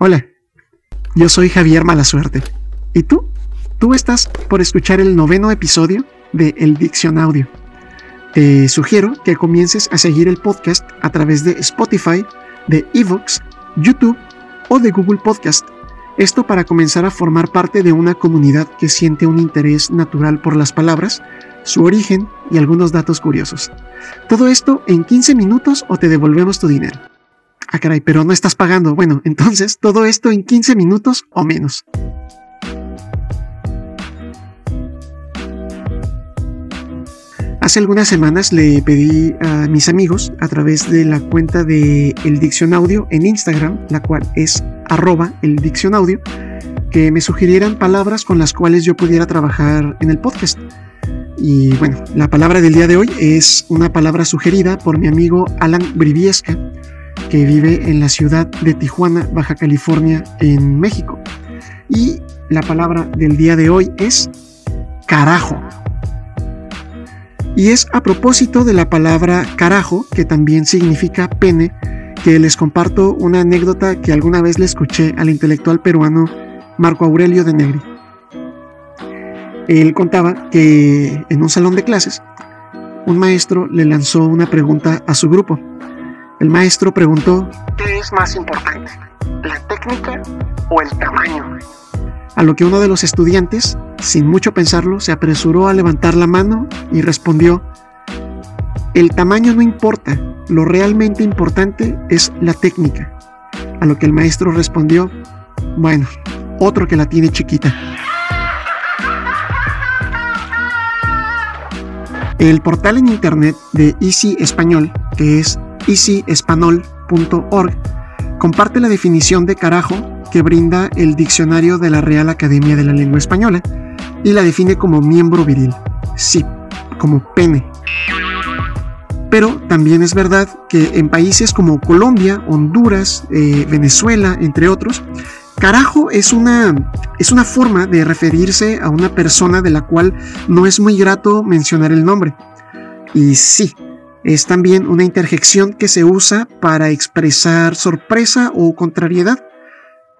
Hola, yo soy Javier Malasuerte. ¿Y tú? Tú estás por escuchar el noveno episodio de El Diccionaudio. Te sugiero que comiences a seguir el podcast a través de Spotify, de Evox, YouTube o de Google Podcast. Esto para comenzar a formar parte de una comunidad que siente un interés natural por las palabras, su origen y algunos datos curiosos. Todo esto en 15 minutos o te devolvemos tu dinero. Ah, caray, pero no estás pagando. Bueno, entonces todo esto en 15 minutos o menos. Hace algunas semanas le pedí a mis amigos a través de la cuenta de El Diccionaudio en Instagram, la cual es arroba el Diccionaudio, que me sugirieran palabras con las cuales yo pudiera trabajar en el podcast. Y bueno, la palabra del día de hoy es una palabra sugerida por mi amigo Alan Briviesca, que vive en la ciudad de Tijuana, Baja California, en México. Y la palabra del día de hoy es carajo. Y es a propósito de la palabra carajo, que también significa pene, que les comparto una anécdota que alguna vez le escuché al intelectual peruano Marco Aurelio de Negri. Él contaba que en un salón de clases, un maestro le lanzó una pregunta a su grupo el maestro preguntó, ¿qué es más importante? ¿La técnica o el tamaño? A lo que uno de los estudiantes, sin mucho pensarlo, se apresuró a levantar la mano y respondió, el tamaño no importa, lo realmente importante es la técnica. A lo que el maestro respondió, bueno, otro que la tiene chiquita. El portal en internet de Easy Español, que es easyespanol.org comparte la definición de carajo que brinda el diccionario de la Real Academia de la Lengua Española y la define como miembro viril, sí, como pene. Pero también es verdad que en países como Colombia, Honduras, eh, Venezuela, entre otros, carajo es una, es una forma de referirse a una persona de la cual no es muy grato mencionar el nombre. Y sí, es también una interjección que se usa para expresar sorpresa o contrariedad,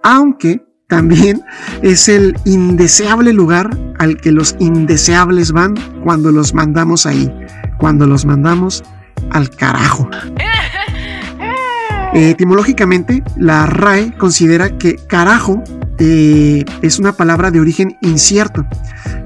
aunque también es el indeseable lugar al que los indeseables van cuando los mandamos ahí, cuando los mandamos al carajo. Etimológicamente, la RAE considera que carajo eh, es una palabra de origen incierto,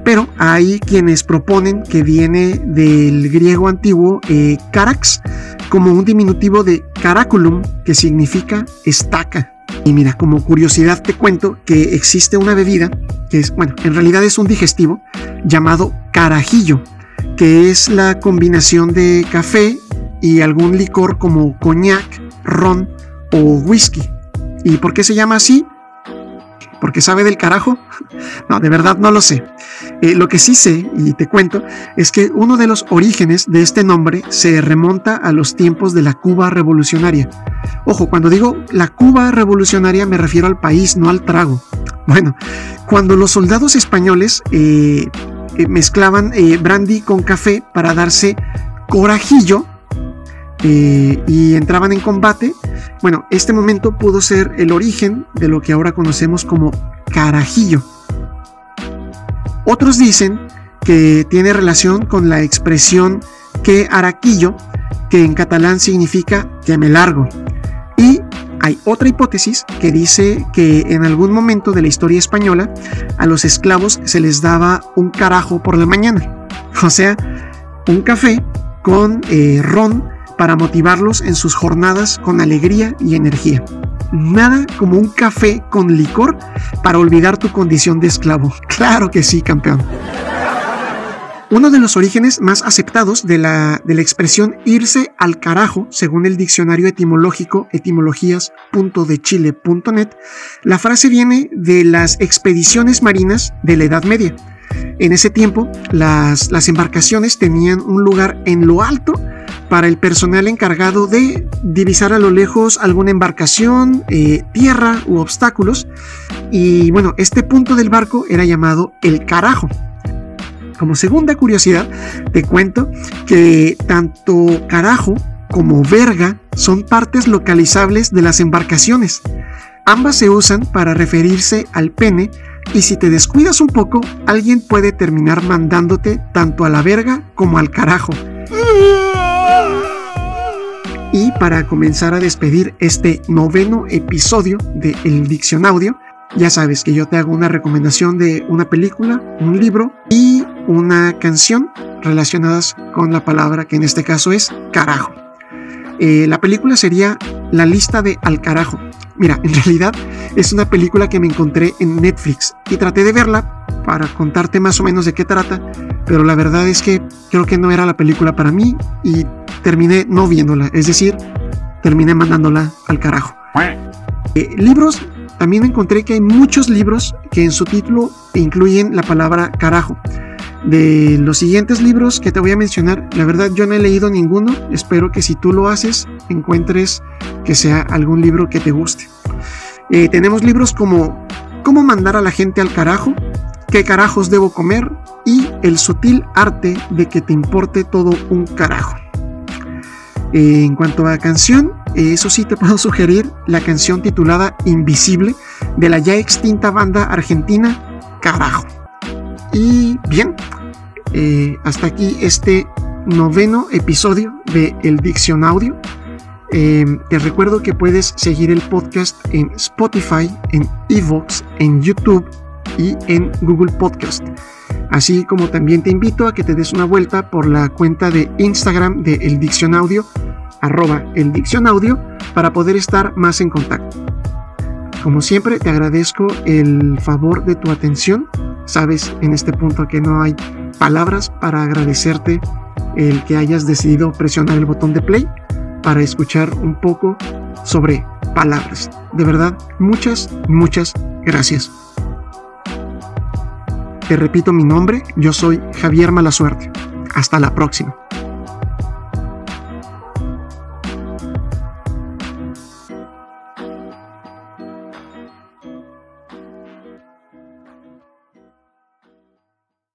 pero hay quienes proponen que viene del griego antiguo eh, carax como un diminutivo de caraculum que significa estaca. Y mira, como curiosidad te cuento que existe una bebida que es, bueno, en realidad es un digestivo llamado carajillo, que es la combinación de café y algún licor como coñac, ron o whisky. ¿Y por qué se llama así? porque sabe del carajo? No, de verdad no lo sé. Eh, lo que sí sé, y te cuento, es que uno de los orígenes de este nombre se remonta a los tiempos de la Cuba revolucionaria. Ojo, cuando digo la Cuba revolucionaria me refiero al país, no al trago. Bueno, cuando los soldados españoles eh, eh, mezclaban brandy con café para darse corajillo, y entraban en combate, bueno, este momento pudo ser el origen de lo que ahora conocemos como carajillo. Otros dicen que tiene relación con la expresión que araquillo, que en catalán significa que me largo. Y hay otra hipótesis que dice que en algún momento de la historia española a los esclavos se les daba un carajo por la mañana. O sea, un café con eh, ron para motivarlos en sus jornadas con alegría y energía. Nada como un café con licor para olvidar tu condición de esclavo. Claro que sí, campeón. Uno de los orígenes más aceptados de la, de la expresión irse al carajo, según el diccionario etimológico etimologías.dechile.net, la frase viene de las expediciones marinas de la Edad Media. En ese tiempo, las, las embarcaciones tenían un lugar en lo alto para el personal encargado de divisar a lo lejos alguna embarcación, eh, tierra u obstáculos. Y bueno, este punto del barco era llamado el carajo. Como segunda curiosidad, te cuento que tanto carajo como verga son partes localizables de las embarcaciones. Ambas se usan para referirse al pene y si te descuidas un poco, alguien puede terminar mandándote tanto a la verga como al carajo. Y para comenzar a despedir este noveno episodio de El Diccionaudio, ya sabes que yo te hago una recomendación de una película, un libro y una canción relacionadas con la palabra que en este caso es carajo. Eh, la película sería La lista de Al carajo. Mira, en realidad es una película que me encontré en Netflix y traté de verla para contarte más o menos de qué trata, pero la verdad es que creo que no era la película para mí y terminé no viéndola, es decir, terminé mandándola al carajo. Eh, libros, también encontré que hay muchos libros que en su título incluyen la palabra carajo. De los siguientes libros que te voy a mencionar, la verdad yo no he leído ninguno, espero que si tú lo haces encuentres que sea algún libro que te guste. Eh, tenemos libros como Cómo mandar a la gente al carajo, ¿Qué carajos debo comer? y El sutil arte de que te importe todo un carajo. Eh, en cuanto a canción, eh, eso sí te puedo sugerir la canción titulada Invisible de la ya extinta banda argentina Carajo. Y bien, eh, hasta aquí este noveno episodio de El Diccionaudio. te recuerdo que puedes seguir el podcast en Spotify, en Evox, en YouTube y en Google Podcast. Así como también te invito a que te des una vuelta por la cuenta de Instagram de El Diccionaudio, arroba el Diccionaudio, para poder estar más en contacto. Como siempre, te agradezco el favor de tu atención. Sabes en este punto que no hay palabras para agradecerte el que hayas decidido presionar el botón de play para escuchar un poco sobre palabras. De verdad, muchas, muchas gracias. Te repito mi nombre, yo soy Javier Malasuerte. Hasta la próxima.